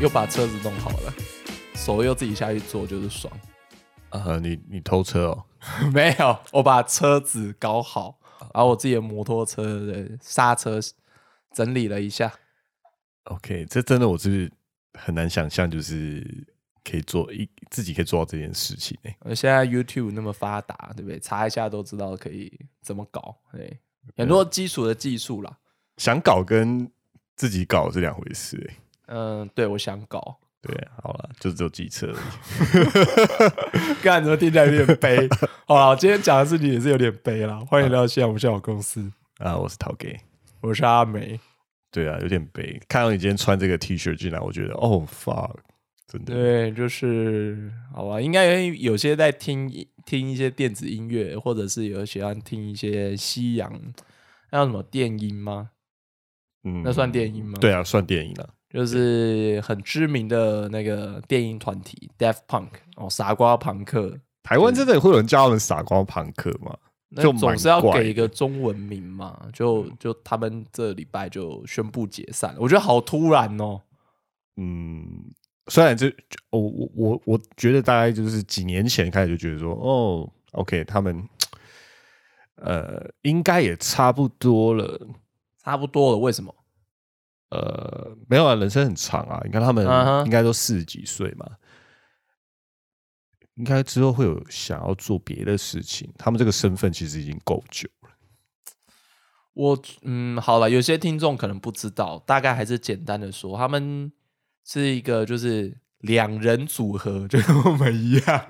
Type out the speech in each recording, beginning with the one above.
又把车子弄好了，手又自己下去做，就是爽。啊，你你偷车哦？没有，我把车子搞好，然后我自己的摩托车的刹车整理了一下。OK，这真的我是很难想象，就是可以做一自己可以做到这件事情而现在 YouTube 那么发达，对不对？查一下都知道可以怎么搞，对，很多基础的技术啦。想搞跟自己搞是两回事诶、嗯，对，我想搞，对，好了，就只有机车而已。干怎么听起来有点悲？好了，今天讲的事情也是有点悲啦。欢迎来到现在我们小公司，啊，我是陶给。我是阿梅。对啊，有点悲。看到你今天穿这个 T 恤进来，我觉得哦 fuck，真的。对，就是好吧，应该有些在听听一些电子音乐，或者是有喜欢听一些西洋，那叫什么电音吗？嗯那算电音吗？对啊，算电音了。就是很知名的那个电音团体 Daft Punk 哦，傻瓜朋克，台湾真的会有人叫他们傻瓜朋克吗？那就总是要给一个中文名嘛，就就他们这礼拜就宣布解散了，我觉得好突然哦。嗯，虽然这我我我我觉得大概就是几年前开始就觉得说，哦，OK，他们呃应该也差不多了。差不多了，为什么？呃，没有啊，人生很长啊。你看他们应该都四十几岁嘛，应该之后会有想要做别的事情。他们这个身份其实已经够久了。我嗯，好了，有些听众可能不知道，大概还是简单的说，他们是一个就是两人组合，就跟我们一样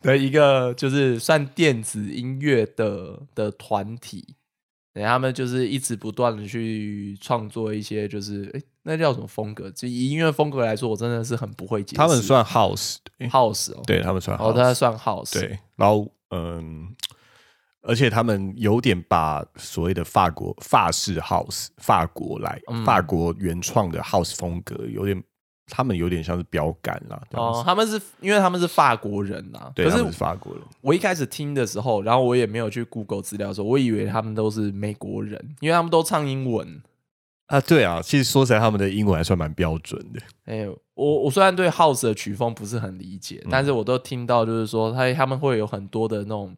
的一个就是算电子音乐的的团体。对，他们就是一直不断的去创作一些，就是诶，那叫什么风格？就以音乐风格来说，我真的是很不会解释。他们算 house，对 house 哦，对他们算哦，house，他算 house，对，然后嗯，而且他们有点把所谓的法国法式 house 法国来、嗯法国原创的 house 风格，有点他们有点像是标杆啦。哦他们是因为他们是法国人呐、对，可是他们是法国人。我一开始听的时候，然后我也没有去 Google 资料的时候，我以为他们都是美国人，因为他们都唱英文。啊，对啊，其实说起来，他们的英文还算蛮标准的。哎、我我虽然对 House 的曲风不是很理解，但是我都听到就是说他他们会有很多的那种，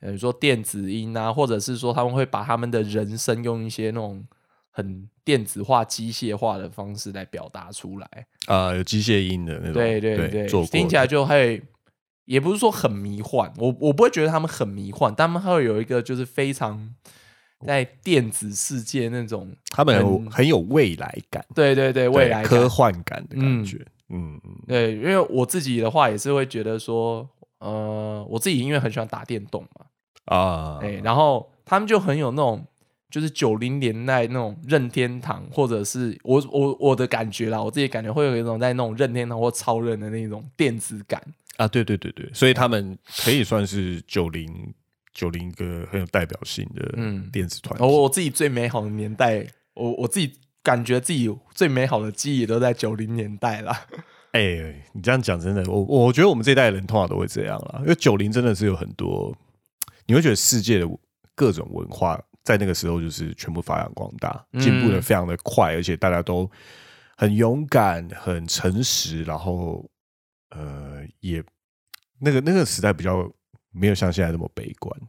呃，比如说电子音啊，或者是说他们会把他们的人声用一些那种很电子化、机械化的方式来表达出来。啊，有机械音的那种，对对对，听起来就会，也不是说很迷幻，我我不会觉得他们很迷幻，但他们会有一个就是非常在电子世界那种，他们有很很有未来感，对对对，未来科幻感的感觉。嗯嗯，对，因为我自己的话也是会觉得说，呃，我自己因为很喜欢打电动嘛，啊，哎、然后他们就很有那种。就是九零年代那种任天堂，或者是我我我的感觉啦，我自己感觉会有一种在那种任天堂或超人的那种电子感，啊，对对对对，所以他们可以算是九零九零个很有代表性的嗯电子团体。我我自己最美好的年代，我我自己感觉自己最美好的记忆都在九零年代啦。哎、你这样讲真的，我我觉得我们这一代人通常都会这样啦，因为九零真的是有很多，你会觉得世界的各种文化在那个时候就是全部发扬光大，嗯进步的非常的快，而且大家都很勇敢、很诚实，然后呃，也那个那个时代比较没有像现在那么悲观。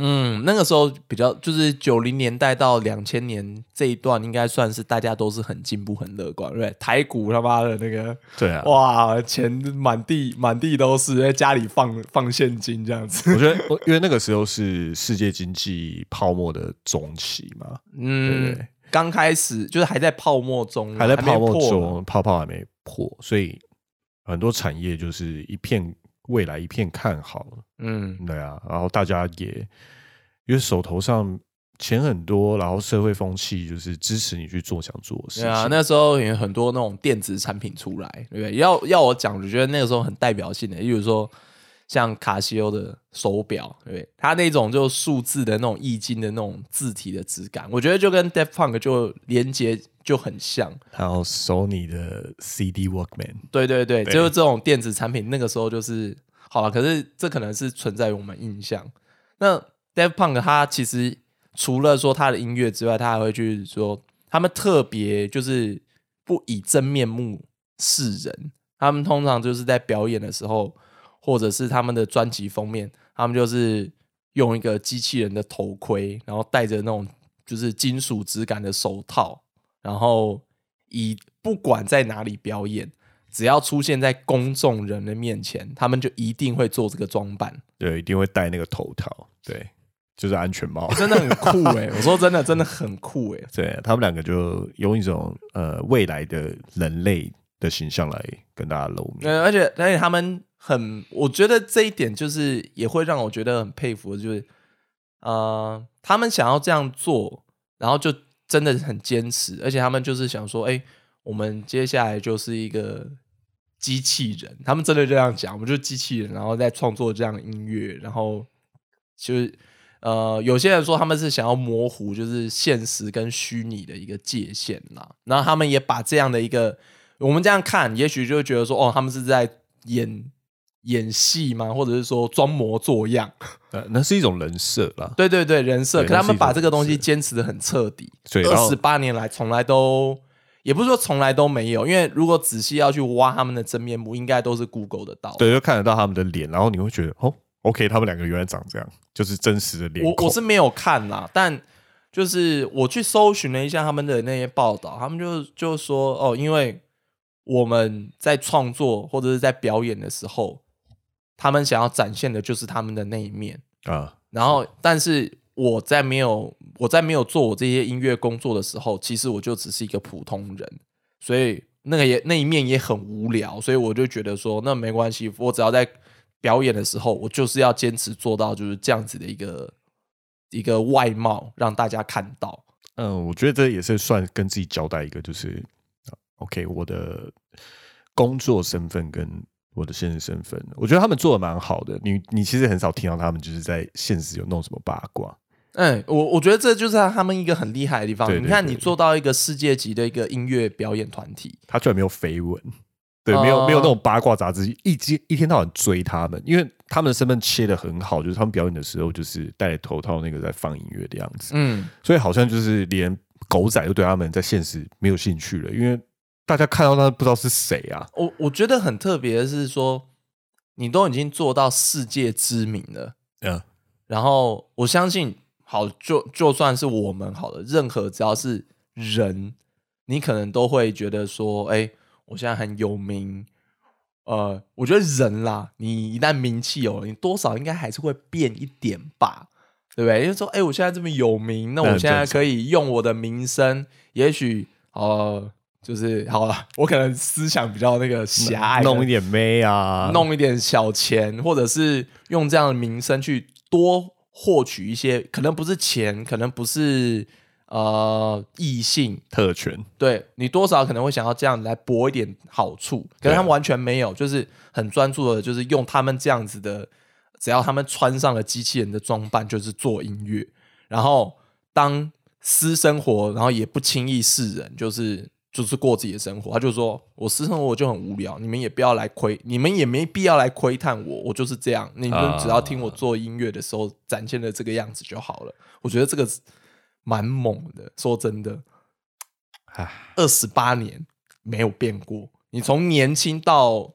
嗯，那个时候比较就是九零年代到两千年这一段，应该算是大家都是很进步、很乐观，对？台股他妈的那个对啊，哇，钱满地满地都是，在家里放放现金这样子。我觉得，因为那个时候是世界经济泡沫的中期嘛，嗯对，刚开始就是还在泡沫中，还在泡沫中，泡泡还没破，所以很多产业就是一片未来一片看好。嗯，对啊，然后大家也因为手头上钱很多，然后社会风气就是支持你去做想做的事情。对啊，那时候有很多那种电子产品出来，对不对？要要我讲，我觉得那个时候很代表性的，例如说像卡西欧的手表，对不对？它那种就数字的那种易经的那种字体的质感，我觉得就跟 Daft Punk 就连接就很像。还有 Sony 的 CD Walkman，对对对，对就是这种电子产品，那个时候就是好了。可是这可能是存在于我们印象。那 Dave Punk 他其实除了说他的音乐之外，他还会去说他们特别就是不以真面目示人，他们通常就是在表演的时候，或者是他们的专辑封面，他们就是用一个机器人的头盔，然后戴着那种就是金属质感的手套，然后以不管在哪里表演，只要出现在公众人的面前，他们就一定会做这个装扮，对，一定会戴那个头套，对，就是安全帽。真的很酷哎、我说真的，真的很酷哎、对他们两个就用一种呃未来的人类的形象来跟大家露面。呃，而且而且他们很，我觉得这一点就是也会让我觉得很佩服，就是呃，他们想要这样做，然后就真的很坚持，而且他们就是想说，哎、我们接下来就是一个机器人，他们真的这样讲，我们就是机器人，然后再创作这样的音乐，然后就是呃，有些人说他们是想要模糊就是现实跟虚拟的一个界限啦，然后他们也把这样的一个我们这样看，也许就会觉得说，哦，他们是在演演戏吗？或者是说装模作样？呃，那是一种人设啦，对对对，人设。可他们把这个东西坚持的很彻底，二十八年来从来都，也不是说从来都没有，因为如果仔细要去挖他们的真面目，应该都是 Google 得到。对，就看得到他们的脸，然后你会觉得哦，OK，他们两个原来长这样，就是真实的脸我。我是没有看啦，但就是我去搜寻了一下他们的那些报道，他们就就说哦，因为我们在创作或者是在表演的时候，他们想要展现的就是他们的那一面。啊，然后，但是我在没有我在没有做我这些音乐工作的时候，其实我就只是一个普通人，所以那个也那一面也很无聊，所以我就觉得说，那没关系，我只要在表演的时候，我就是要坚持做到就是这样子的一个一个外貌，让大家看到。嗯，我觉得这也是算跟自己交代一个，就是啊 OK，我的工作身份跟我的现实身份，我觉得他们做的蛮好的。你你其实很少听到他们就是在现实有弄什么八卦，嗯，我我觉得这就是他们一个很厉害的地方。对对你看，你做到一个世界级的一个音乐表演团体，他居然没有绯闻。对，没有哦。没有那种八卦杂志一天一天到晚追他们，因为他们的身份切的很好，就是他们表演的时候就是戴着头套那个在放音乐的样子，嗯，所以好像就是连狗仔都对他们在现实没有兴趣了，因为大家看到他不知道是谁啊。我我觉得很特别的是说，你都已经做到世界知名了，嗯，然后我相信，好，就就算是我们好了，任何只要是人，你可能都会觉得说，哎，我现在很有名。呃，我觉得人啦，你一旦名气有了，你多少应该还是会变一点吧，对不对？因为说，哎，我现在这么有名，那我现在可以用我的名声，也许呃，就是好了，我可能思想比较那个狭隘，弄一点妹啊，弄一点小钱，或者是用这样的名声去多获取一些，可能不是钱，可能不是呃异性，特权，对你多少可能会想要这样来博一点好处，可是他们完全没有，就是很专注的，就是用他们这样子的，只要他们穿上了机器人的装扮，就是做音乐，然后当私生活，然后也不轻易示人，就是就是过自己的生活。他就说我私生活就很无聊，你们也不要来窥，你们也没必要来窥探我，我就是这样，你们只要听我做音乐的时候展现的这个样子就好了。我觉得这个蛮猛的，说真的。唉，二十八年没有变过。你从年轻到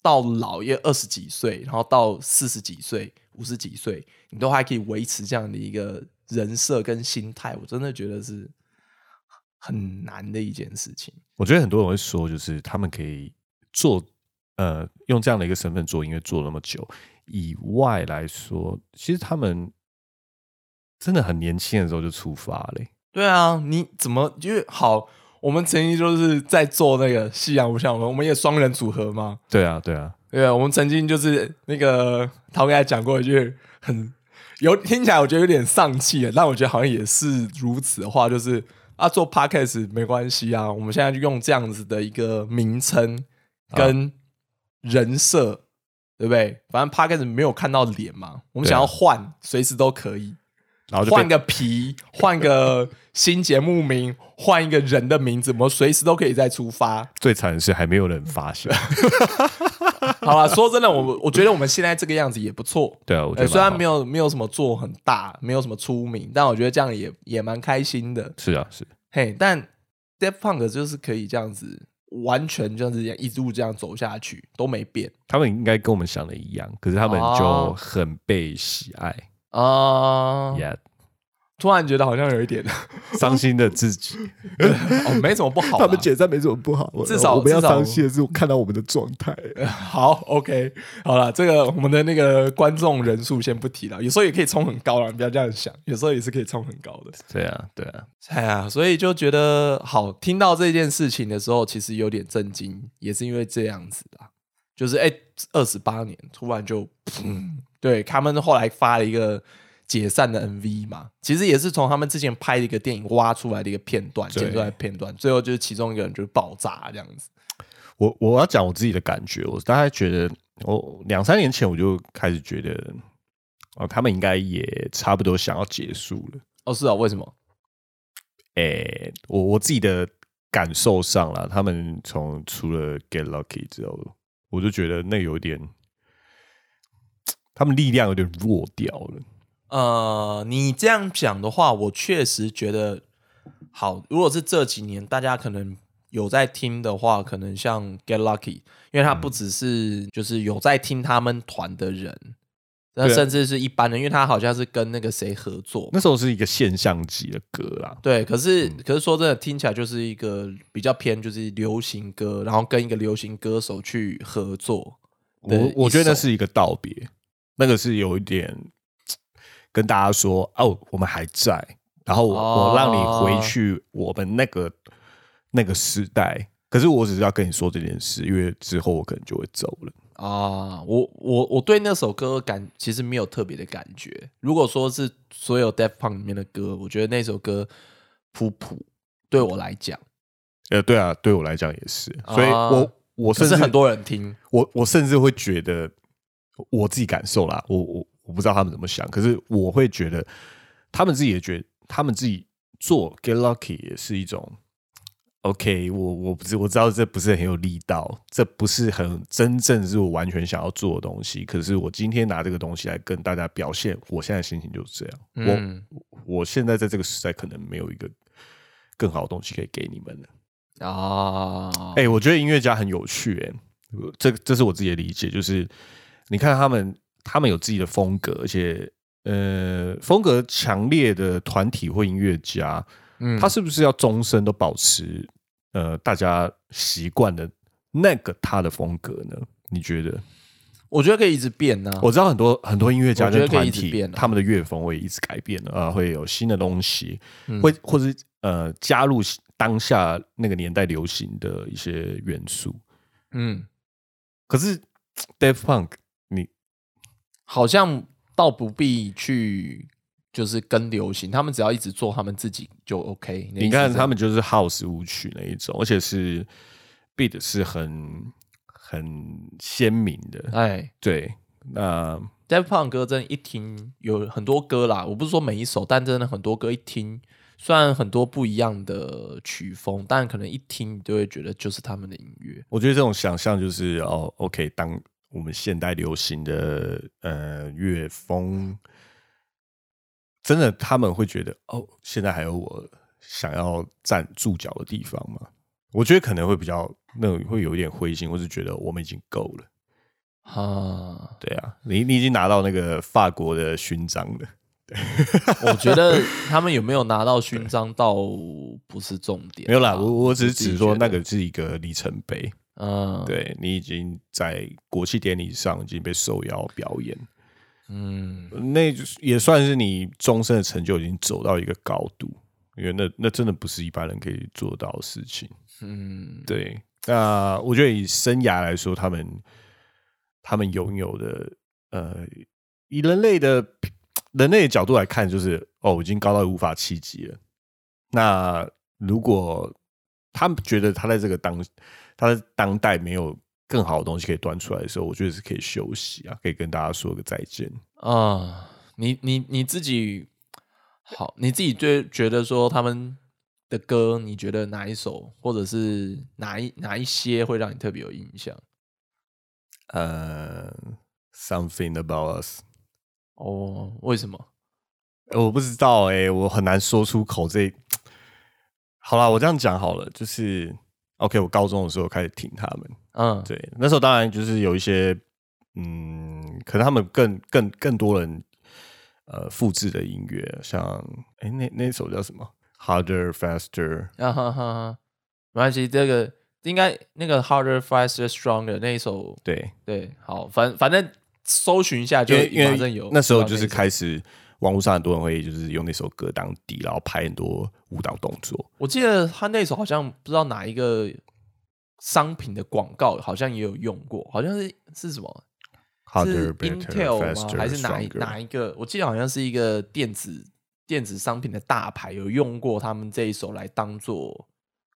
到老，也二十几岁，然后到四十几岁、五十几岁，你都还可以维持这样的一个人设跟心态，我真的觉得是很难的一件事情。我觉得很多人会说，就是他们可以做呃用这样的一个身份做音乐做那么久以外来说，其实他们真的很年轻的时候就出发嘞、对啊，你怎么因为好？我们曾经就是在做那个夕阳无限，我们也双人组合嘛，对啊，对啊，对啊，我们曾经就是那个陶哥还讲过一句很有听起来我觉得有点丧气的，但我觉得好像也是如此的话，就是啊做 podcast 没关系啊，我们现在就用这样子的一个名称跟人设，对不对？反正 podcast 没有看到脸嘛，我们想要换，随时都可以。然后换个皮，换个新节目名，换一个人的名字，我们随时都可以再出发。最惨的是还没有人发现。好了，说真的，我我觉得我们现在这个样子也不错。对啊，我觉呃，得虽然没有没有什么做很大，没有什么出名，但我觉得这样也也蛮开心的。是啊是，嘿，但 d e p Punk 就是可以这样子完全就是这样一路这样走下去都没变他们应该跟我们想的一样，可是他们就哦很被喜爱，啊。呀、突然觉得好像有一点 伤心的自己。哦，没什么不好啦。他们解散没什么不好，至少我们要伤心的是我看到我们的状态。好，OK，好了，这个我们的那个观众人数先不提了，有时候也可以冲很高了，你不要这样想，有时候也是可以冲很高的。对啊，对啊，哎呀，所以就觉得好，听到这件事情的时候，其实有点震惊，也是因为这样子啦，就是哎，二十八年突然就，砰对他们后来发了一个解散的 MV 嘛，其实也是从他们之前拍的一个电影挖出来的一个片段，剪出来的片段，最后就是其中一个人就是爆炸这样子。我我要讲我自己的感觉，我大概觉得，我两三年前我就开始觉得，哦，他们应该也差不多想要结束了。哦，是啊，为什么？诶、我我自己的感受上了，他们从除了 Get Lucky 之后，我就觉得那有点，他们力量有点弱掉了。呃，你这样讲的话，我确实觉得好。如果是这几年大家可能有在听的话，可能像 Get Lucky，因为他不只是就是有在听他们团的人，那甚至是一般人，因为他好像是跟那个谁合作。那时候是一个现象级的歌啦，对，可是、嗯可是说真的，听起来就是一个比较偏就是流行歌，然后跟一个流行歌手去合作我我觉得那是一个道别，那个是有一点跟大家说哦，我们还在，然后我、哦我让你回去我们那个那个时代。可是我只是要跟你说这件事，因为之后我可能就会走了。啊，我我我对那首歌感其实没有特别的感觉。如果说是所有 Def Punk 里面的歌，我觉得那首歌普普对我来讲，呃，对啊，对我来讲也是，所以啊我我甚至很多人听我我甚至会觉得我自己感受啦，我我我不知道他们怎么想，可是我会觉得他们自己也觉得他们自己做 Get Lucky 也是一种 OK，我我不是我知道这不是很有力道，这不是很真正是我完全想要做的东西，可是我今天拿这个东西来跟大家表现，我现在心情就是这样，嗯。我我现在在这个时代可能没有一个更好的东西可以给你们了。啊，哎、我觉得音乐家很有趣、哎，这这是我自己的理解，就是你看他们，他们有自己的风格，而且呃，风格强烈的团体或音乐家，嗯他是不是要终身都保持呃大家习惯的那个他的风格呢？你觉得？我觉得可以一直变呢、我知道很多很多音乐家我觉得可以跟团体他们的乐风会一直改变啊，呃，会有新的东西，嗯会或是呃加入当下那个年代流行的一些元素。嗯，可是 Def Punk，你好像倒不必去就是跟流行，他们只要一直做他们自己就 OK。你看他们就是 House 舞曲那一种，而且是 beat 是很很鲜明的。哎对，那 d e v Punk 歌真的一听有很多歌啦，我不是说每一首，但真的很多歌一听，虽然很多不一样的曲风，但可能一听你就会觉得就是他们的音乐。我觉得这种想象就是哦，OK，当我们现代流行的呃乐风，真的他们会觉得哦，现在还有我想要站住脚的地方吗？我觉得可能会比较那种会有一点灰心，或是觉得我们已经够了。啊，对啊，你你已经拿到那个法国的勋章了。我觉得 他们有没有拿到勋章倒不是重点啊，没有啦，我我只是自己指说那个是一个里程碑。嗯，，对你已经在国际典礼上已经被受邀表演，嗯，那也算是你终身的成就，已经走到一个高度。因为那那真的不是一般人可以做到的事情。嗯，对，那我觉得以生涯来说，他们他们拥有的呃，以人类的人类的角度来看，就是哦，已经高到无法企及了。那如果他们觉得他在这个当他在当代没有更好的东西可以端出来的时候，我觉得是可以休息啊，可以跟大家说个再见。啊，你你你自己好，你自己就觉得说他们的歌，你觉得哪一首或者是哪一哪一些会让你特别有印象？呃，something about us，哦，为什么？我不知道哎、我很难说出口这。好啦，我这样讲好了，就是 OK，我高中的时候开始听他们，嗯，对，那时候当然就是有一些，嗯，可能他们更更更多人呃复制的音乐，像哎那那首叫什么？Harder Faster，啊哈哈哈，没关系，这个应该那个 Harder Faster Stronger 那一首，对，对，好，反反正搜寻一下就因为因马上有为，那时候就是开始网络上很多人会就是用那首歌当底，然后拍很多舞蹈动作。我记得他那首好像不知道哪一个商品的广告，好像也有用过，好像是是什么是 Intel 吗？faster, 还是哪哪一个？我记得好像是一个电子电子商品的大牌有用过他们这一首来当做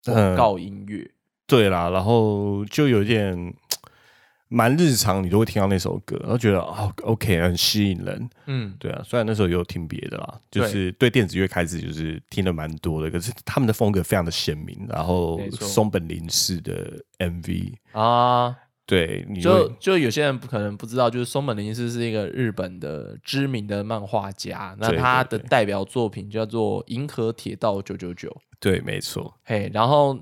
嗯广告音乐。对啦，然后就有点蛮日常，你都会听到那首歌，然后觉得哦，OK，很吸引人。嗯，对啊，虽然那时候也有听别的啦，就是对电子乐开始就是听的蛮多的，可是他们的风格非常的鲜明，然后松本零士的 MV，啊，对，你就就有些人不可能不知道，就是松本零士是一个日本的知名的漫画家，那他的代表作品叫做《银河铁道九九九》。对，没错，嘿，然后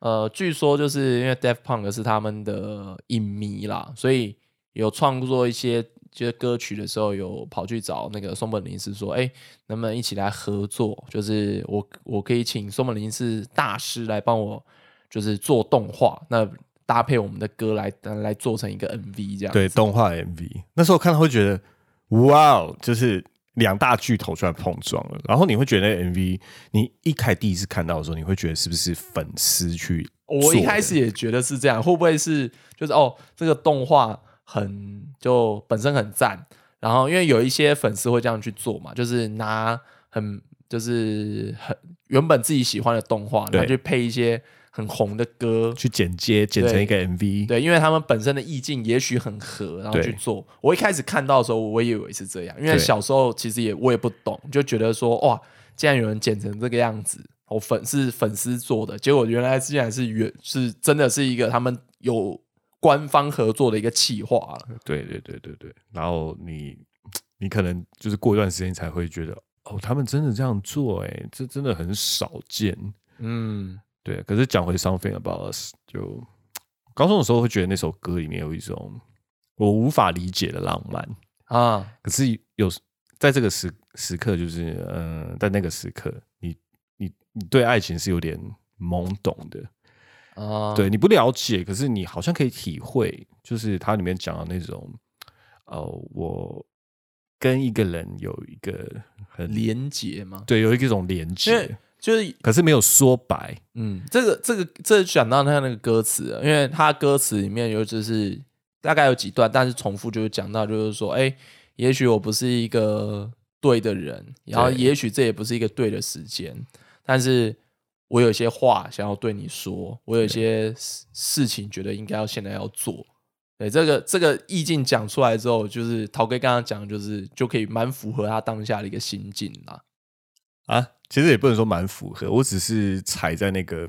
呃，据说就是因为 Def Punk 是他们的影迷啦，所以有创作一些就是歌曲的时候，有跑去找那个松本零士说，哎，能不能一起来合作？就是我我可以请松本零士大师来帮我，就是做动画，那搭配我们的歌来来做成一个 MV 这样。对，动画 MV，那时候看到会觉得哇哦，就是两大巨头出来碰撞了，然后你会觉得那个 MV，你一开第一次看到的时候，你会觉得是不是粉丝去？我一开始也觉得是这样，会不会是就是哦，这个动画很就本身很赞，然后因为有一些粉丝会这样去做嘛，就是拿很就是很原本自己喜欢的动画，然后去配一些很红的歌，去剪接剪成一个 MV，对，因为他们本身的意境也许很合，然后去做。我一开始看到的时候，我也以为是这样，因为小时候其实也我也不懂，就觉得说哇，竟然有人剪成这个样子，我粉是粉丝做的，结果原来竟然是原是真的是一个他们有官方合作的一个企划。了。对对对对对，然后你你可能就是过一段时间才会觉得，哦，他们真的这样做、欸，哎，这真的很少见。嗯，对，可是讲回 Something About Us，就高中的时候会觉得那首歌里面有一种我无法理解的浪漫，啊，可是有在这个时时刻，就是嗯、呃在那个时刻，你你你对爱情是有点懵懂的，啊，对，你不了解，可是你好像可以体会，就是它里面讲的那种，呃，我跟一个人有一个很连结吗，对，有一种连接，就是可是没有说白，嗯，这个这个这就讲到他那个歌词了，因为他歌词里面有就是大概有几段，但是重复就是讲到就是说，哎，也许我不是一个对的人，然后也许这也不是一个对的时间，但是我有些话想要对你说，我有些事事情觉得应该要现在要做。对这个这个意境讲出来之后，就是陶哥刚刚讲，就是就可以蛮符合他当下的一个心境啦。啊，其实也不能说蛮符合，我只是踩在那个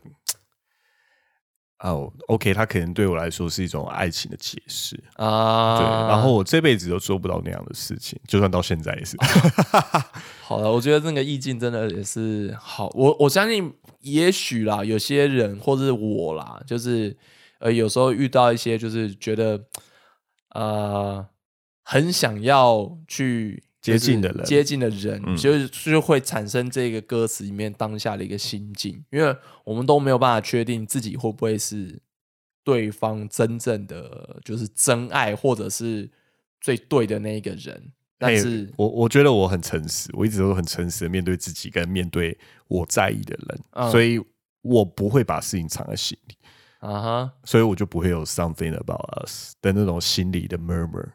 哦，OK，它可能对我来说是一种爱情的解释，啊，对，然后我这辈子都做不到那样的事情，就算到现在也是。好了，我觉得那个意境真的也是好。我我相信，也许啦，有些人或者是我啦，就是呃，有时候遇到一些就是觉得呃很想要去接近的人。接近的人，嗯。就是就会产生这个歌词里面当下的一个心境，因为我们都没有办法确定自己会不会是对方真正的就是真爱，或者是最对的那一个人，但嘿是。我我觉得我很诚实，我一直都很诚实的面对自己，跟面对我在意的人，嗯。所以我不会把事情藏在心里，啊哈，所以我就不会有 something about us 的那种心理的 murmur。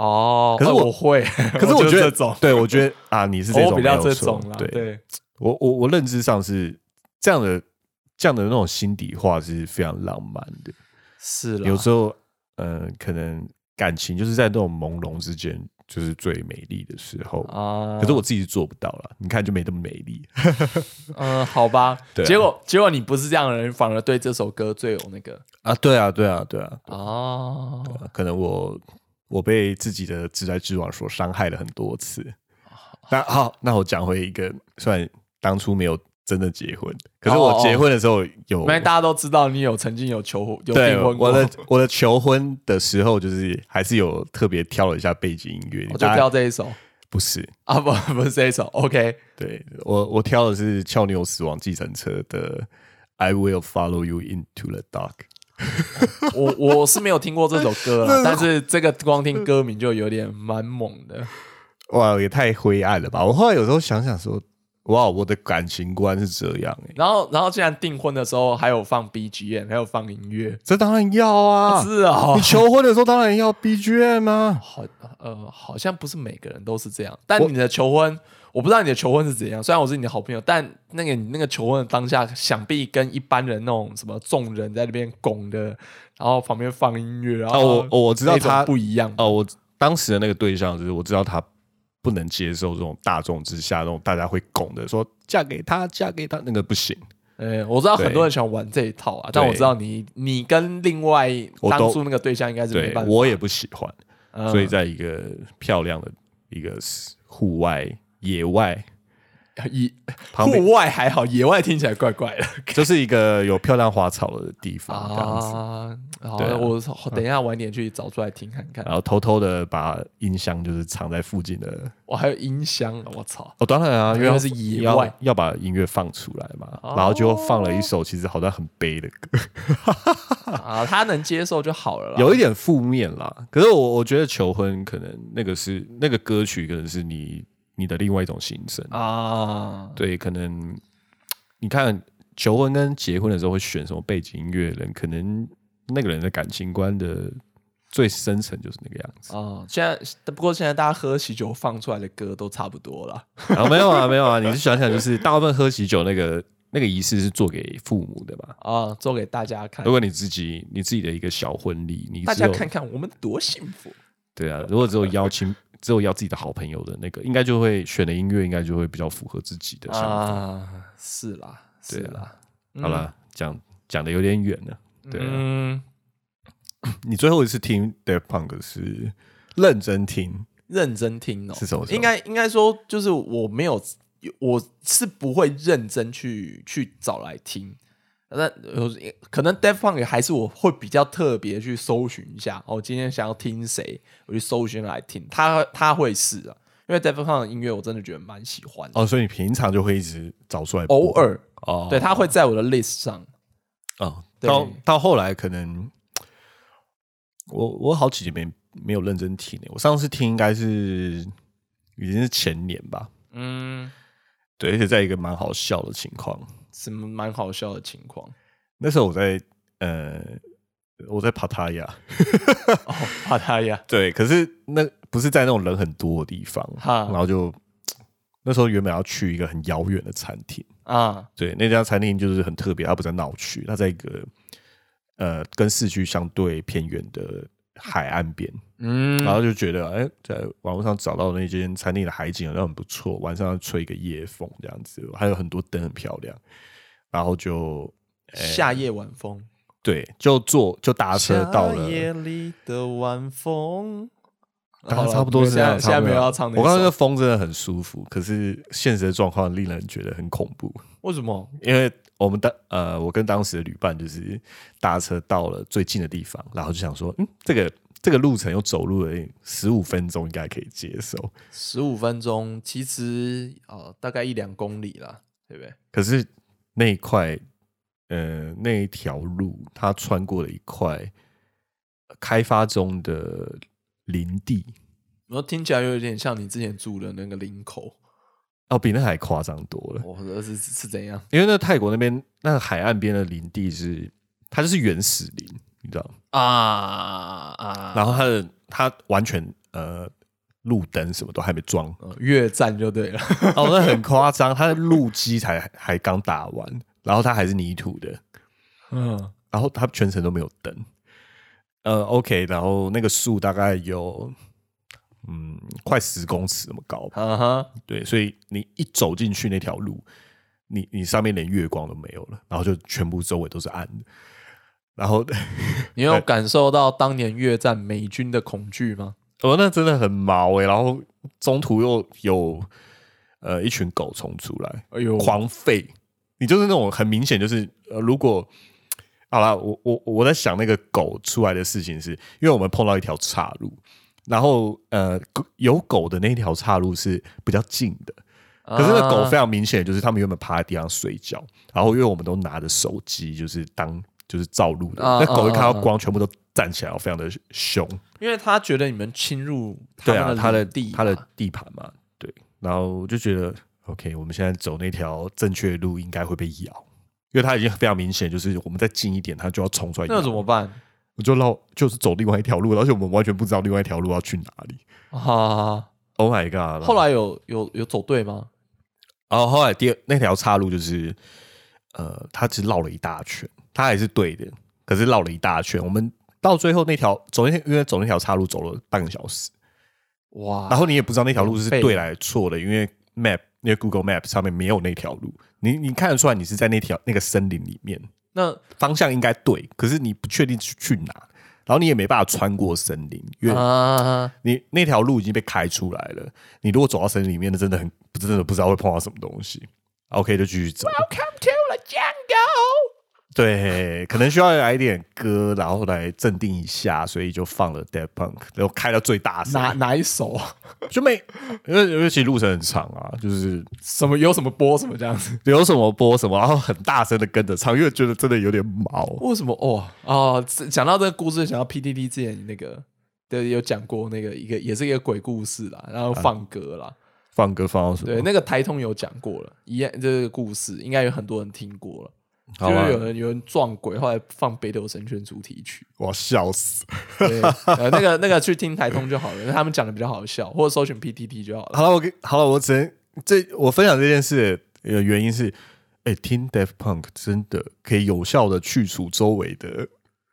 哦，可是我会，可是我觉得就这种，对我觉得啊，你是这种我比较这种啦，对，对，我我我认知上是这样的，这样的那种心底话是非常浪漫的。是啦，有时候，呃，可能感情就是在那种朦胧之间，就是最美丽的时候。啊，可是我自己是做不到了，你看就没那么美丽。嗯，好吧，对啊结果结果你不是这样的人，反而对这首歌最有那个啊，对啊，对啊，对啊，哦，可能我我被自己的直来直往所伤害了很多次。那好，那我讲回一个，虽然当初没有真的结婚。可是我结婚的时候有，因为大家都知道你有曾经有求婚有对订婚过，我的我的求婚的时候，就是还是有特别挑了一下背景音乐，我就挑这一首不是。啊，不不是这一首，OK，对我，我挑的是俏妞死亡计程车的 "I will follow you into the dark"。我我是没有听过这首歌了，但是这个光听歌名就有点蛮猛的。哇，也太灰暗了吧！我后来有时候想想说，哇，我的感情观是这样哎、然后然后竟然订婚的时候还有放 BGM，还有放音乐，这当然要啊！是啊你，求婚的时候当然要 BGM 啊！好呃，好像不是每个人都是这样，但你的求婚。我不知道你的求婚是怎样，虽然我是你的好朋友，但那个你那个求婚的当下，想必跟一般人那种什么众人在那边拱的，然后旁边放音乐，然后哦我我知道他不一样。哦，我当时的那个对象就是我知道他不能接受这种大众之下那种大家会拱的说嫁给他，嫁给他，那个不行。呃，我知道很多人喜欢玩这一套啊，但我知道你你跟另外当初那个对象应该是没对办法，我也不喜欢，嗯。所以在一个漂亮的一个户外野外 野，户外还好，野外听起来怪怪的 就是一个有漂亮花草的地方。啊。好，对啊我等一下晚点去找出来听看看然。后偷偷的把音箱就是藏在附近的。我还有音箱，我操！哦，当然啊，因为是野外要把音乐放出来嘛。哦然后就放了一首其实好像很悲的歌，啊，他能接受就好了。有一点负面啦。可是我我觉得求婚可能那个是那个歌曲可能是你你的另外一种心声。啊，对，可能你看求婚跟结婚的时候会选什么背景音乐的人，可能那个人的感情观的最深层就是那个样子。啊，现在不过现在大家喝喜酒放出来的歌都差不多了。啊，没有啊，没有啊，你是想想，就是大部分喝喜酒那个那个仪式是做给父母的嘛。啊，做给大家看如，果你自己你自己的一个小婚礼，你大家看看我们多幸福。对啊，如果只有邀请只有要自己的好朋友的那个，应该就会选的音乐应该就会比较符合自己的想法。啊，是啦，是啦。好了，讲讲的有点远了。对啊，嗯，你最后一次听 Daft Punk 是认真听，认真听哦，是什应该应该说，就是我没有，我是不会认真去去找来听。那有可能 Def Punk 还是我会比较特别去搜寻一下，哦，今天想要听谁，我去搜寻来听。他他会是啊，因为 Def Punk 的音乐我真的觉得蛮喜欢的，哦，所以你平常就会一直找出来，偶尔。哦，对他会在我的 list 上。哦，到到后来可能我我好几年没没有认真听欸我上次听应该是已经是前年吧，嗯，对，而且在一个蛮好笑的情况，是蛮好笑的情况。那时候我在呃我在帕塔亚，哦，帕塔亚。对，可是那不是在那种人很多的地方，哈。然后就 那时候原本要去一个很遥远的餐厅。啊，对，那家餐厅就是很特别，它不在闹区，它在一个呃跟市区相对偏远的海岸边，嗯，然后就觉得哎、在网络上找到那间餐厅的海景好像很不错，晚上要吹一个夜风这样子，还有很多灯很漂亮，然后就夏夜晚风，对，就坐就搭车到了，夏夜里的晚风，大好了概差不多是这样。现在没有要唱那我刚刚那个风真的很舒服，可是现实的状况令人觉得很恐怖。为什么？因为我们当呃，我跟当时的旅伴就是搭车到了最近的地方，然后就想说，嗯，这个这个路程又走路了十五分钟，应该可以接受。十五分钟，其实呃大概一两公里啦，对不对？可是那一块呃那一条路，它穿过了一块开发中的林地，然后听起来有点像你之前住的那个林口，哦，比那还夸张多了。我说是是怎样？因为那泰国那边那个海岸边的林地是，它就是原始林，你知道吗？啊啊，然后它的它完全呃路灯什么都还没装，呃越战就对了，哦，那很夸张，它的路基才还刚打完，然后它还是泥土的，嗯。然后它全程都没有灯。呃，OK，然后那个树大概有嗯快十公尺那么高吧，啊哈，对，所以你一走进去那条路，你你上面连月光都没有了，然后就全部周围都是暗的，然后你有 感受到当年越战美军的恐惧吗？哦，那真的很毛诶、然后中途又有呃一群狗冲出来，哎呦，狂吠，你就是那种很明显就是呃，如果好了，我我我在想那个狗出来的事情是，因为我们碰到一条岔路，然后呃有狗的那条岔路是比较近的，可是那狗非常明显，就是他们原本趴在地上睡觉，然后因为我们都拿着手机，就是当就是照路的，啊那狗一看到光，全部都站起来，非常的凶。因为他觉得你们侵入对啊，们他的地嘛，他的地盘嘛，对。然后我就觉得，OK，我们现在走那条正确的路应该会被咬，因为他已经非常明显，就是我们再近一点，他就要冲出来。那怎么办我就绕，就是走另外一条路，而且我们完全不知道另外一条路要去哪里。啊？Oh my god！后，来有有有走对吗？然后后来第二那条岔路就是，呃，他只绕了一大圈，他还是对的，可是绕了一大圈。我们到最后那条走那因为走那条岔路走了半个小时，哇！然后你也不知道那条路是对来错的，因为 Map 因为 Google Map 上面没有那条路，你你看得出来你是在那条那个森林里面，那方向应该对，可是你不确定去去哪，然后你也没办法穿过森林，因为啊，你那条路已经被开出来了，你如果走到森林里面，那真的很真的不知道会碰到什么东西。OK，就继续走。Welcome to the jungle。对，可能需要来一点歌，然后来镇定一下，所以就放了 Dead Punk，然后开到最大声。哪哪一首？就没，因为因为其实路程很长啊，就是 什么有什么播什么这样子？有什么播什么，然后很大声的跟着唱，因为觉得真的有点毛。为什么？哦哦，这讲到这个故事，想到 PDD 之前那个对有讲过那个一个也是一个鬼故事啦，然后放歌啦，放歌放到什么？对，那个台通有讲过了，一样这个故事应该有很多人听过了。就是有人有人撞鬼，后来放《北斗神拳》主题曲，我要笑死。对，呃，那个那个去听台通就好了，因为他们讲的比较好笑，或者搜寻 PTT 就好了。好了，我给好了，我只能这我分享这件事的呃原因是，哎、听 Def Punk 真的可以有效的去除周围的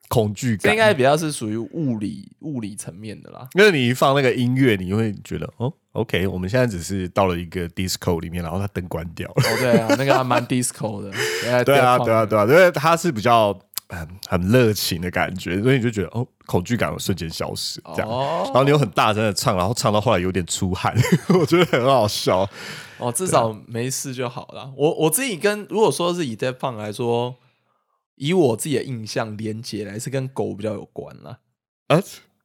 恐惧感。这应该比较是属于物理物理层面的啦。因为你一放那个音乐，你会觉得哦，OK，我们现在只是到了一个 disco 里面，然后它灯关掉了。哦，对啊，那个还蛮 disco 的。对啊，对啊，对啊，因为它是比较很很热情的感觉，所以你就觉得哦，恐惧感会瞬间消失，这样。哦然后你又很大声的唱，然后唱到后来有点出汗，我觉得很好笑。哦，至少没事就好了。我我自己跟如果说是以 Dead Punk 来说，以我自己的印象连接来是跟狗比较有关啦。啊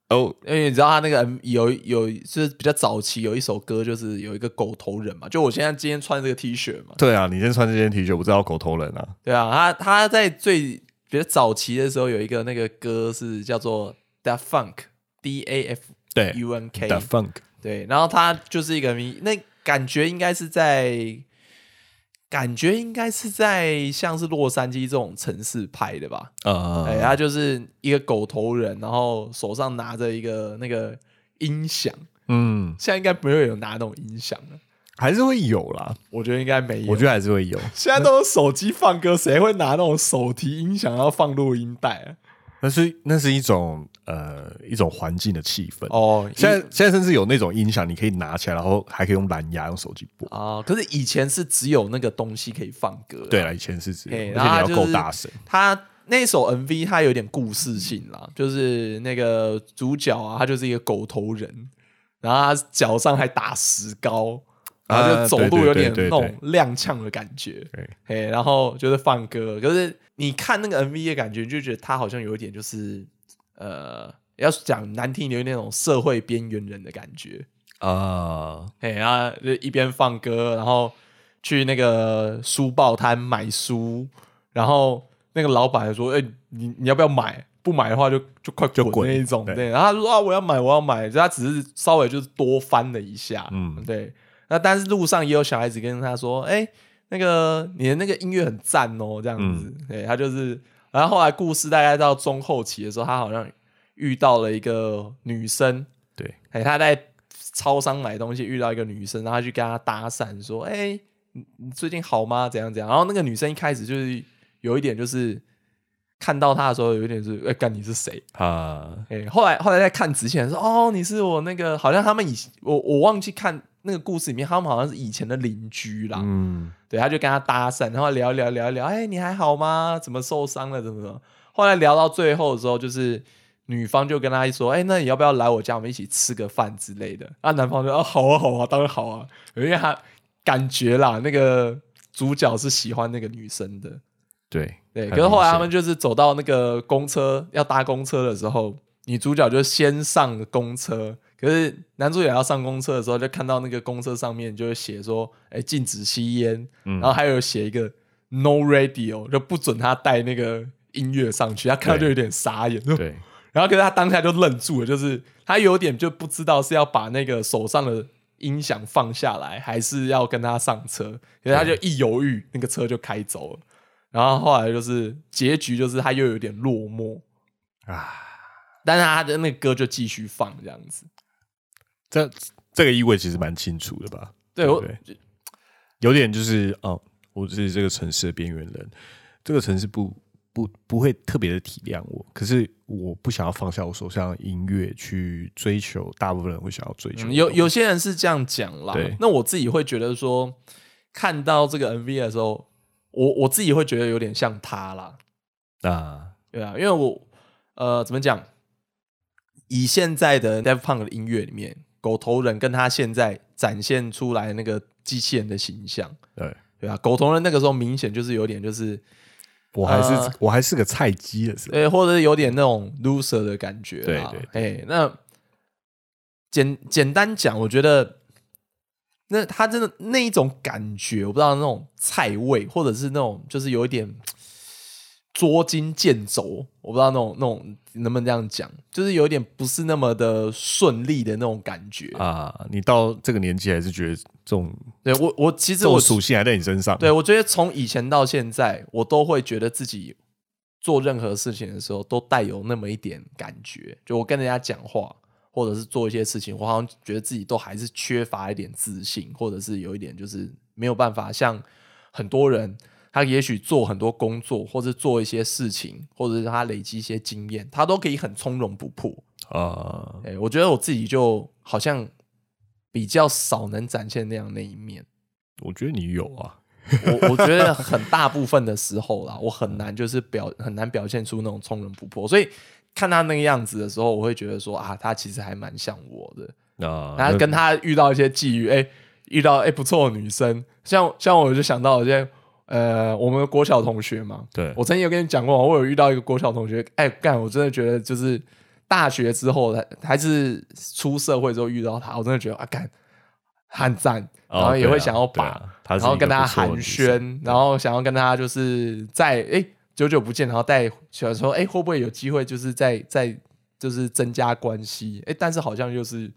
哦，因为你知道他那个有有就是比较早期有一首歌，就是有一个狗头人嘛，就我现在今天穿这个 T 恤嘛，对啊，你今天穿这件 T 恤，我知道狗头人啊。对啊，他他在最比较早期的时候有一个那个歌是叫做 Da Funk D A F 对 U N K，The Funk，对，然后他就是一个迷，那感觉应该是在，感觉应该是在像是洛杉矶这种城市拍的吧？呃，哎、他就是一个狗头人，然后手上拿着一个那个音响，嗯，现在应该不会有拿那种音响了，还是会有啦，我觉得应该没有。我觉得还是会有。现在都有手机放歌，谁会拿那种手提音响然后放录音带啊？那是那是一种呃一种环境的气氛。哦，现在现在甚至有那种音响，你可以拿起来，然后还可以用蓝牙用手机播。啊、可是以前是只有那个东西可以放歌啊，对了，以前是指，而嘿且你要够大声。他那首 MV 它有点故事性啦，就是那个主角啊，他就是一个狗头人，然后他脚上还打石膏，然后就啊走路有点那种踉跄的感觉，对，嘿，然后就是放歌，可是你看那个 MV 的感觉，就觉得他好像有一点就是呃，要讲难听点，有那种社会边缘人的感觉，啊，嘿，然后就一边放歌，然后去那个书报摊买书，然后那个老板说：“哎、你你要不要买？不买的话就就快滚就滚那一种。”对对，然后他说：“啊，我要买，我要买。”就他只是稍微就是多翻了一下，嗯对。那但是路上也有小孩子跟他说：“哎、那个你的那个音乐很赞哦，这样子。嗯对他就是，然后后来故事大概到中后期的时候，他好像遇到了一个女生，对，哎，他在超商买东西遇到一个女生，然后他去跟她搭讪说：“哎、你你最近好吗？怎样怎样？”然后那个女生一开始就是有一点就是看到他的时候有一点是哎，干、你是谁？啊，哎、后来后来在看仔细来说，哦，你是我那个好像他们以我我忘记看那个故事里面，他们好像是以前的邻居啦。嗯，对，他就跟他搭讪，然后聊一聊聊一聊，哎、你还好吗？怎么受伤了？怎么怎么？后来聊到最后的时候，就是女方就跟他说，哎、那你要不要来我家，我们一起吃个饭之类的？啊，男方就啊，好啊，好啊，当然好啊，因为他感觉啦，那个主角是喜欢那个女生的，对对。可是后来他们就是走到那个公车要搭公车的时候，女主角就先上公车，可是男主角要上公车的时候，就看到那个公车上面就会写说，哎、禁止吸烟，嗯然后还有写一个 no radio，就不准他带那个音乐上去，他看到就有点傻眼，就对 然后可是他当下就愣住了，就是他有点就不知道是要把那个手上的音响放下来，还是要跟他上车。可是他就一犹豫，那个车就开走了。然后后来就是结局，就是他又有点落寞，啊，但是他的那个歌就继续放这样子。这这个意味其实蛮清楚的吧？对我有点就是哦，我是这个城市的边缘人，这个城市不不不会特别的体谅我，可是我不想要放下我手上的音乐去追求大部分人会想要追求嗯有有些人是这样讲啦对，那我自己会觉得说，看到这个 MV 的时候，我我自己会觉得有点像他啦。啊，对啊，因为我呃怎么讲，以现在的 Daft Punk 的音乐里面，狗头人跟他现在展现出来那个机器人的形象，对对啊，狗头人那个时候明显就是有点就是我还是、呃我还是个菜鸡的时候，对，或者是有点那种 loser 的感觉对。对哎，那简简单讲，我觉得那他真的那一种感觉，我不知道那种菜味，或者是那种就是有一点捉襟见肘，我不知道那种那种能不能这样讲，就是有一点不是那么的顺利的那种感觉。啊，你到这个年纪还是觉得这种对我我其实我属性还在你身上，对，我觉得从以前到现在，我都会觉得自己做任何事情的时候，都带有那么一点感觉。就我跟人家讲话，或者是做一些事情，我好像觉得自己都还是缺乏一点自信，或者是有一点就是没有办法像很多人，他也许做很多工作，或者做一些事情，或者是他累积一些经验，他都可以很从容不迫。啊，哎、我觉得我自己就好像比较少能展现那样那一面。我觉得你有啊，我我觉得很大部分的时候啦，我很难就是表很难表现出那种从容不迫，所以看他那个样子的时候，我会觉得说啊，他其实还蛮像我的。啊，然后跟他遇到一些际遇，哎、遇到哎、不错的女生，像像我就想到有些呃，我们国小同学嘛，对。我曾经有跟你讲过，我有遇到一个国小同学，哎、干，我真的觉得就是大学之后，还还是出社会之后遇到他，我真的觉得啊，干很赞，哦然后也会想要把，然后跟他寒暄，然后想要跟他就是在哎、久久不见，然后带想说哎、会不会有机会就是在在就是增加关系，哎、但是好像又是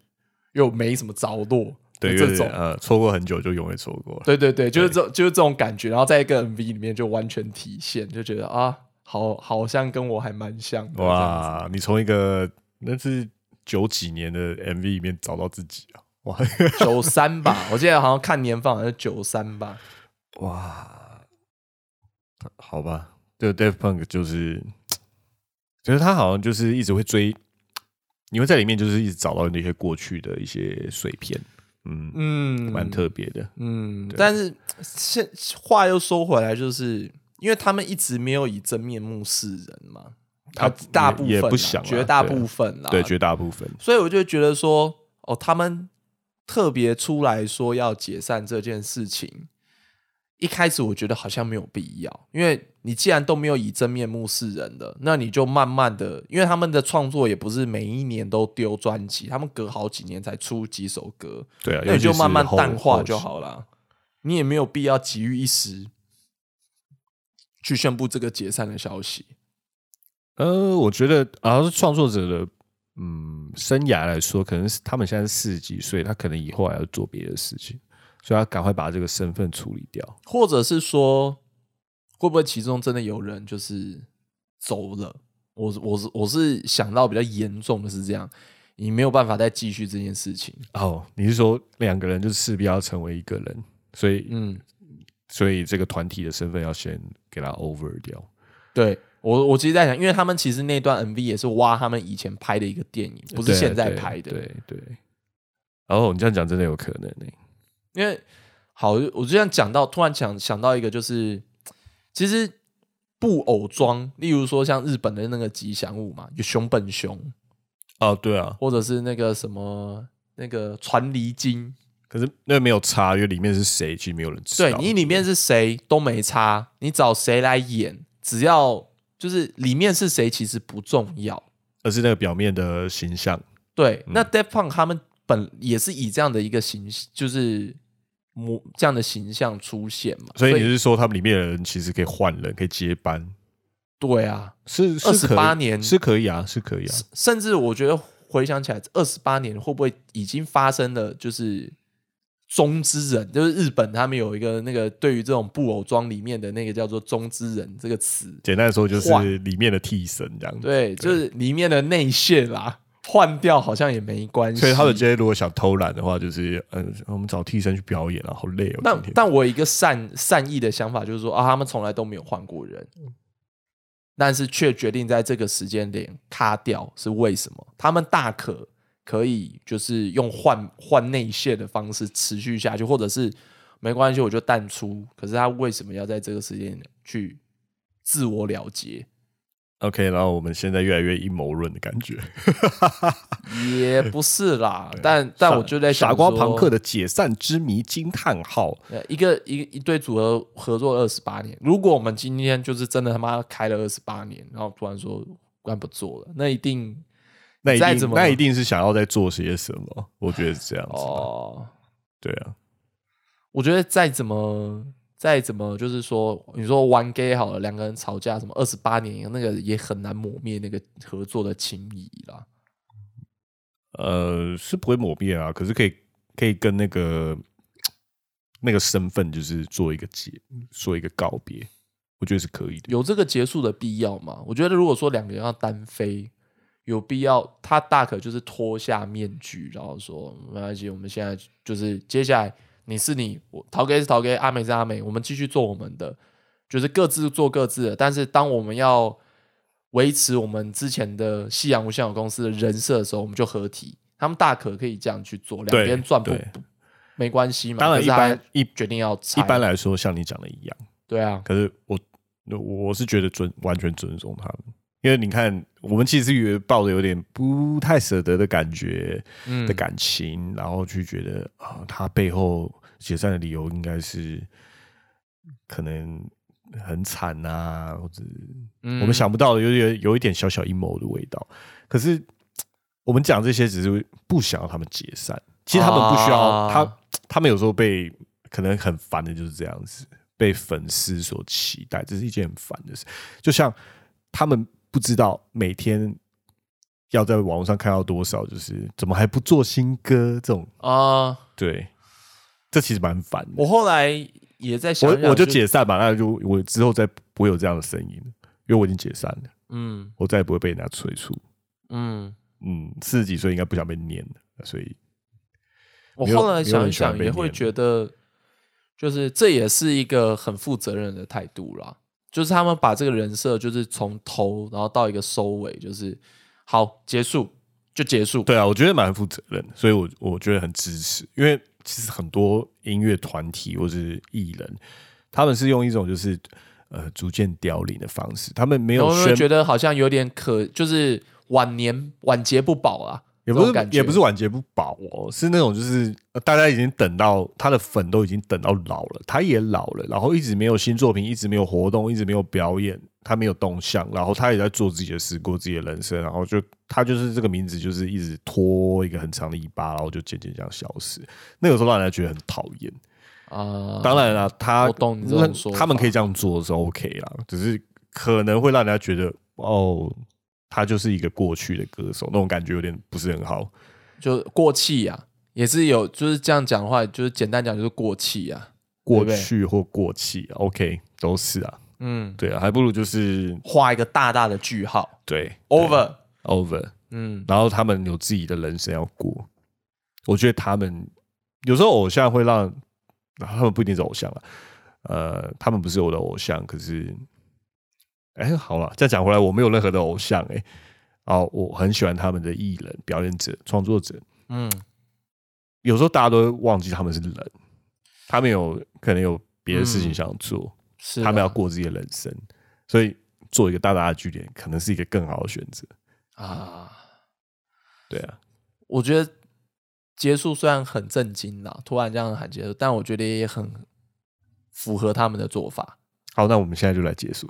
又没什么着落，对，这种。呃，错过很久就永远错过了。对对对，就是这就是这种感觉，然后在一个 MV 里面就完全体现，就觉得啊，好好像跟我还蛮像的。哇，哇，你从一个那是九几年的 MV 里面找到自己啊！哇 九三吧，我记得好像看年份好像是九三吧。哇，好吧，这个 Def Punk 就是，觉得他好像就是一直会追，你会在里面就是一直找到那些过去的一些碎片，嗯，嗯，蛮特别的。嗯，但是现话又说回来，就是因为他们一直没有以真面目示人嘛，他啊大部分也不想绝大部分啦，对，绝大部分所以我就觉得说，哦，他们特别出来说要解散这件事情，一开始我觉得好像没有必要，因为你既然都没有以真面目示人的，那你就慢慢的，因为他们的创作也不是每一年都丢专辑，他们隔好几年才出几首歌，对啊，那你就慢慢淡化就。好了，你也没有必要急于一时去宣布这个解散的消息。呃，我觉得啊，是创作者的嗯生涯来说，可能是他们现在是四十几岁，他可能以后还要做别的事情，所以他赶快把这个身份处理掉。或者是说，会不会其中真的有人就是走了？我是我是我是想到比较严重的是这样，你没有办法再继续这件事情。哦，你是说两个人就势必要成为一个人，所以嗯，所以这个团体的身份要先给他 over 掉。对我我其实在想，因为他们其实那段 MV 也是挖他们以前拍的一个电影，不是对现在拍的。对对。然后你这样讲真的有可能呢、因为好，我就这样讲到，突然想想到一个，就是其实布偶装，例如说像日本的那个吉祥物嘛，有熊本熊，哦，对啊，或者是那个什么那个传梨精，可是那没有差，因为里面是谁，其实没有人知道。对你里面是谁都没差，你找谁来演，只要就是里面是谁其实不重要。而是那个表面的形象。对，那 d e p Punk 他们本也是以这样的一个形，就是模这样的形象出现嘛。所以你是说，他们里面的人其实可以换人，可以接班？对啊，是二十八年是可以啊，是可以啊。甚至我觉得回想起来，二十八年会不会已经发生了？就是中之人，就是日本他们有一个那个对于这种布偶装里面的那个叫做中之人这个词，简单的说就是里面的替身这样。对，就是里面的内线啦，换掉好像也没关系。所以他们今天如果想偷懒的话，就是嗯，我们找替身去表演啊，好累哦。但但我一个善善意的想法就是说啊，他们从来都没有换过人。但是却决定在这个时间点卡掉，是为什么？他们大可可以就是用换换内线的方式持续下去，或者是没关系，我就淡出。可是他为什么要在这个时间去自我了结？OK，然后我们现在越来越阴谋论的感觉，也不是啦，但但我就在傻瓜朋克的解散之谜惊叹号，一个一一对组合合作二十八年，如果我们今天就是真的他妈开了二十八年，然后突然说关不做了，那一定那一定那一定是想要在做些什么，我觉得是这样子。哦，对啊，我觉得再怎么。再怎么就是说，你说玩 gay 好了，两个人吵架什么二十八年，那个也很难抹灭那个合作的情谊啦。呃，是不会抹灭啊，可是可以可以跟那个 那个身份就是做一个结，做一个告别，我觉得是可以的。有这个结束的必要吗？我觉得如果说两个人要单飞，有必要，他大可就是脱下面具，然后说没关系，我们现在就是接下来。你是你，我陶哥是陶哥，阿美是阿美，我们继续做我们的，就是各自做各自的。但是当我们要维持我们之前的夕阳无限有公司的人设的时候，我们就合体。他们大可可以这样去做，两边赚不没关系嘛。当然，一般一决定要一般来说，像你讲的一样，对啊。可是我我是觉得尊完全尊重他们，因为你看，我们其实也抱着有点不太舍得的感觉的感情，然后去觉得啊，他背后。解散的理由应该是可能很惨啊，或者我们想不到的，有点有一点小小阴谋的味道。可是我们讲这些只是不想要他们解散，其实他们不需要他，他们有时候被可能很烦的就是这样子，被粉丝所期待，这是一件很烦的事。就像他们不知道每天要在网络上看到多少，就是怎么还不做新歌这种啊，对。这其实蛮烦的。我后来也在想，我我就解散吧，那就我之后再不会有这样的声音因为我已经解散了。嗯，我再也不会被人家催促。嗯嗯，四十几岁应该不想被念了，所以，我后来想一想，也会觉得，就是这也是一个很负责任的态度啦。就是他们把这个人设，就是从头然后到一个收尾，就是好结束就结束。对啊，我觉得蛮负责任，所以我我觉得很支持，因为。其实很多音乐团体或是艺人，他们是用一种就是呃逐渐凋零的方式，他们没有觉得好像有点可，就是晚年晚节不保啊，也不是也不是晚节不保哦，是那种就是大家已经等到他的粉都已经等到老了，他也老了，然后一直没有新作品，一直没有活动，一直没有表演。他没有动向，然后他也在做自己的事，过自己的人生，然后就他就是这个名字，就是一直拖一个很长的尾巴，然后就渐渐这样消失。那个时候让人家觉得很讨厌啊。当然了，他那他们可以这样做是 OK 啦，只是可能会让人家觉得哦，他就是一个过去的歌手，那种感觉有点不是很好，就过气呀，也是有就是这样讲的话，就是简单讲就是过气呀，过去或过气，OK 都是啊。嗯，对啊，还不如就是画一个大大的句号。对，over over，嗯，然后他们有自己的人生要过。我觉得他们有时候偶像会让，他们不一定是偶像了，呃，他们不是我的偶像，可是，哎，好了，再讲回来，我没有任何的偶像，哎，哦，我很喜欢他们的艺人、表演者、创作者，嗯，有时候大家都忘记他们是人，他们有可能有别的事情想做。他们要过自己的人生，所以做一个大大的据点，可能是一个更好的选择啊。对啊，我觉得结束虽然很震惊啦，突然这样喊结束，但我觉得也很符合他们的做法。好，那我们现在就来结束。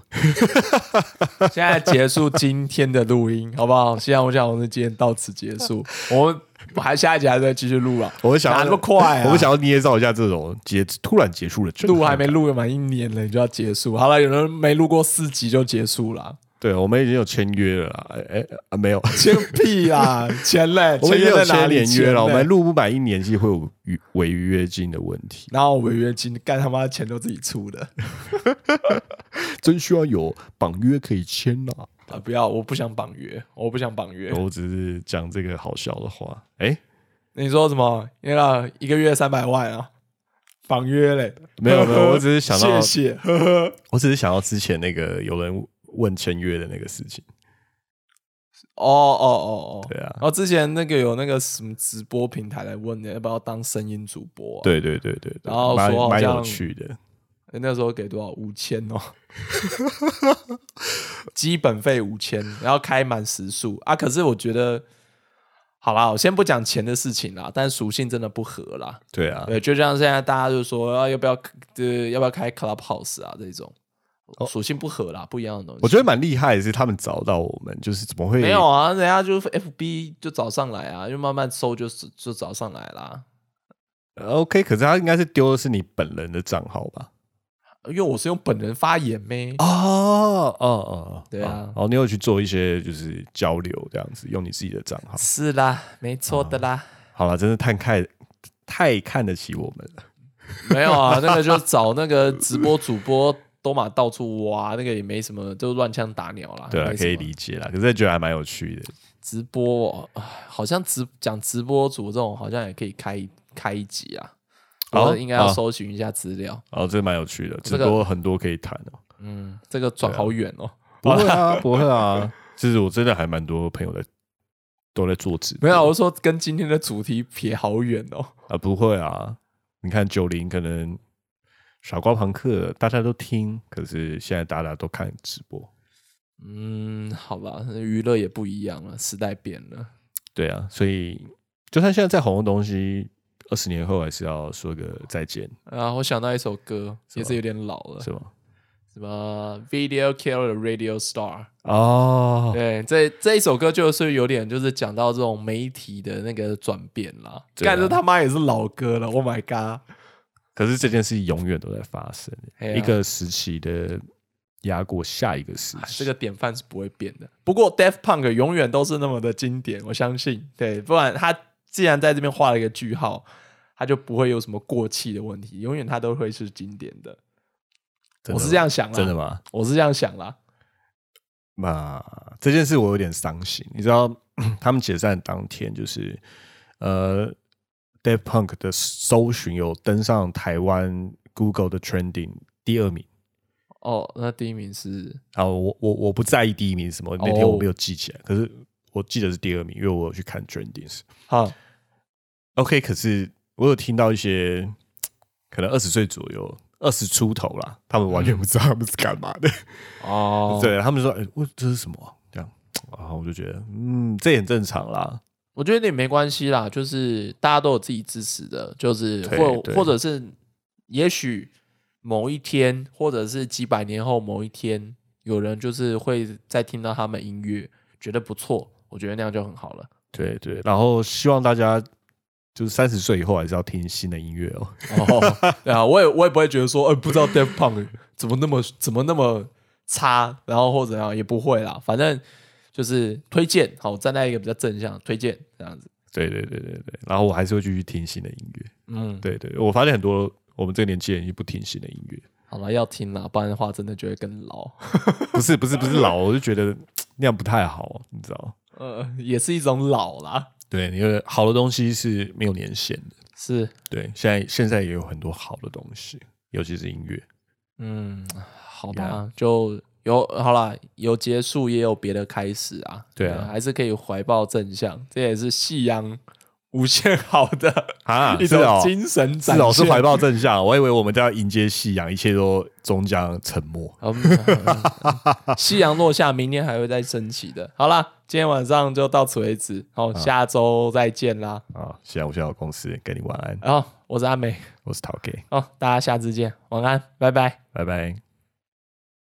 现在结束今天的录音，好不好？希望我想我们今天到此结束，我们还下一集还在继续录啊。我们想要那么快啊我们想要捏造一下这种结突然结束的震撼录还没录满一年了，你就要结束。好了，有人没录过四集就结束了，对，我们已经有签约了啦。哎哎啊，没有，签 屁啦，签嘞，我们有签年约了。我们录不满一年，其实会有违违约金的问题，然后违约金干他妈钱都自己出的 真需要有绑约可以签呐。啊！不要，我不想绑约，我不想绑约。我只是讲这个好笑的话。哎，你说什么？那个一个月三百万啊？绑约嘞？没有没有，我只是想到谢，谢，呵呵。我只是想到之前那个有人问签约的那个事情。哦哦哦哦，对啊然后之前那个有那个什么直播平台来问你要不要当声音主播、啊，，对对对对对，然后蛮蛮说好像有趣的。那时候给多少？五千哦，基本费五千，然后开满时数啊。可是我觉得，好啦，我先不讲钱的事情啦，但属性真的不合啦。对啊，对，就像现在大家就说啊，要不要呃要不要开 Clubhouse 啊这种，属性不合啦，不一样的东西。哦我觉得蛮厉害的是他们找到我们，就是怎么会没有啊，人家就 FB 就找上来啊，就慢慢搜就就找上来啦。OK，可是他应该是丢的是你本人的账号吧？因为我是用本人发言咩，哦哦哦，对啊然后你有去做一些就是交流这样子，用你自己的账号。是啦，没错的啦。好了，真是太看太看得起我们了。没有啊，那个就找那个直播主播都嘛到处挖，那个也没什么，就乱枪打鸟啦。对啊，可以理解啦，可是觉得还蛮有趣的。直播哦，好像直讲直播主这种，好像也可以开一开一集啊。好我应该要搜寻一下资料。哦，这蛮有趣的，直这个播很多可以谈哦。嗯，这个转好远哦。不会啊，不会啊，其实我真的还蛮多朋友在都在做直播。没有，我是说跟今天的主题撇好远哦。啊，不会啊。你看九零可能傻瓜朋克大家都听，可是现在大家都看直播。嗯，好吧，娱乐也不一样了，时代变了。对啊，所以就算现在再红的东西，二十年后还是要说个再见，啊，我想到一首歌，也是有点老了，是吗？什么 Video Kill the Radio Star。哦，对，这这一首歌就是有点就是讲到这种媒体的那个转变啦。对啊他妈也是老歌了，Oh my god！可是这件事永远都在发生，一个时期的压过下一个时期。这个典范是不会变的。不过 Daft Punk 永远都是那么的经典，我相信。对，不然他既然在这边画了一个句号，他就不会有什么过气的问题，永远他都会是经典的。的我是这样想啦，真的吗？我是这样想啦。那这件事我有点伤心，你知道，他们解散当天就是呃 v Punk 的搜寻有登上台湾 Google 的 Trending 第二名。哦，那第一名是啊，我我我不在意第一名是什么，那天我没有记起来，可是我记得是第二名，因为我有去看 Trending。好 OK，可是我有听到一些可能二十岁左右、二十出头啦，他们完全不知道他们是干嘛的。哦，对他们说：“哎、我这是什么啊、这样，然后我就觉得，嗯，这也很正常啦。我觉得也没关系啦，就是大家都有自己支持的，就是或或者是也许某一天，或者是几百年后某一天，有人就是会再听到他们音乐，觉得不错，我觉得那样就很好了。对对，然后希望大家就是三十岁以后还是要听新的音乐哦。哦，对啊，我也我也不会觉得说，呃，不知道 Def Punk 怎么那么怎么那么差，然后或者怎样也不会啦，反正就是推荐，好，站在一个比较正向推荐这样子。对对对对对，然后我还是会继续听新的音乐。嗯，对对，我发现很多我们这个年纪人已经不听新的音乐，好了，要听啦，不然的话真的觉得更老。不是不是不是老，我就觉得那样不太好，你知道？呃，也是一种老啦。对，因为好的东西是没有年限的。是，对，现在现在也有很多好的东西，尤其是音乐。嗯，好吧就有好啦，有结束也有别的开始啊。对啊还是可以怀抱正向，这也是夕阳无限好的啊，一种精神展是哦，是现怀抱正向。我以为我们都要迎接夕阳，一切都终将沉没。好嗯夕阳落下，明天还会再升起的。好啦，今天晚上就到此为止，好，下周再见啦。啊，夕阳无限好公司，跟你晚安。然后我是阿美，我是陶 K，好，大家下次见，晚安，拜拜。拜拜。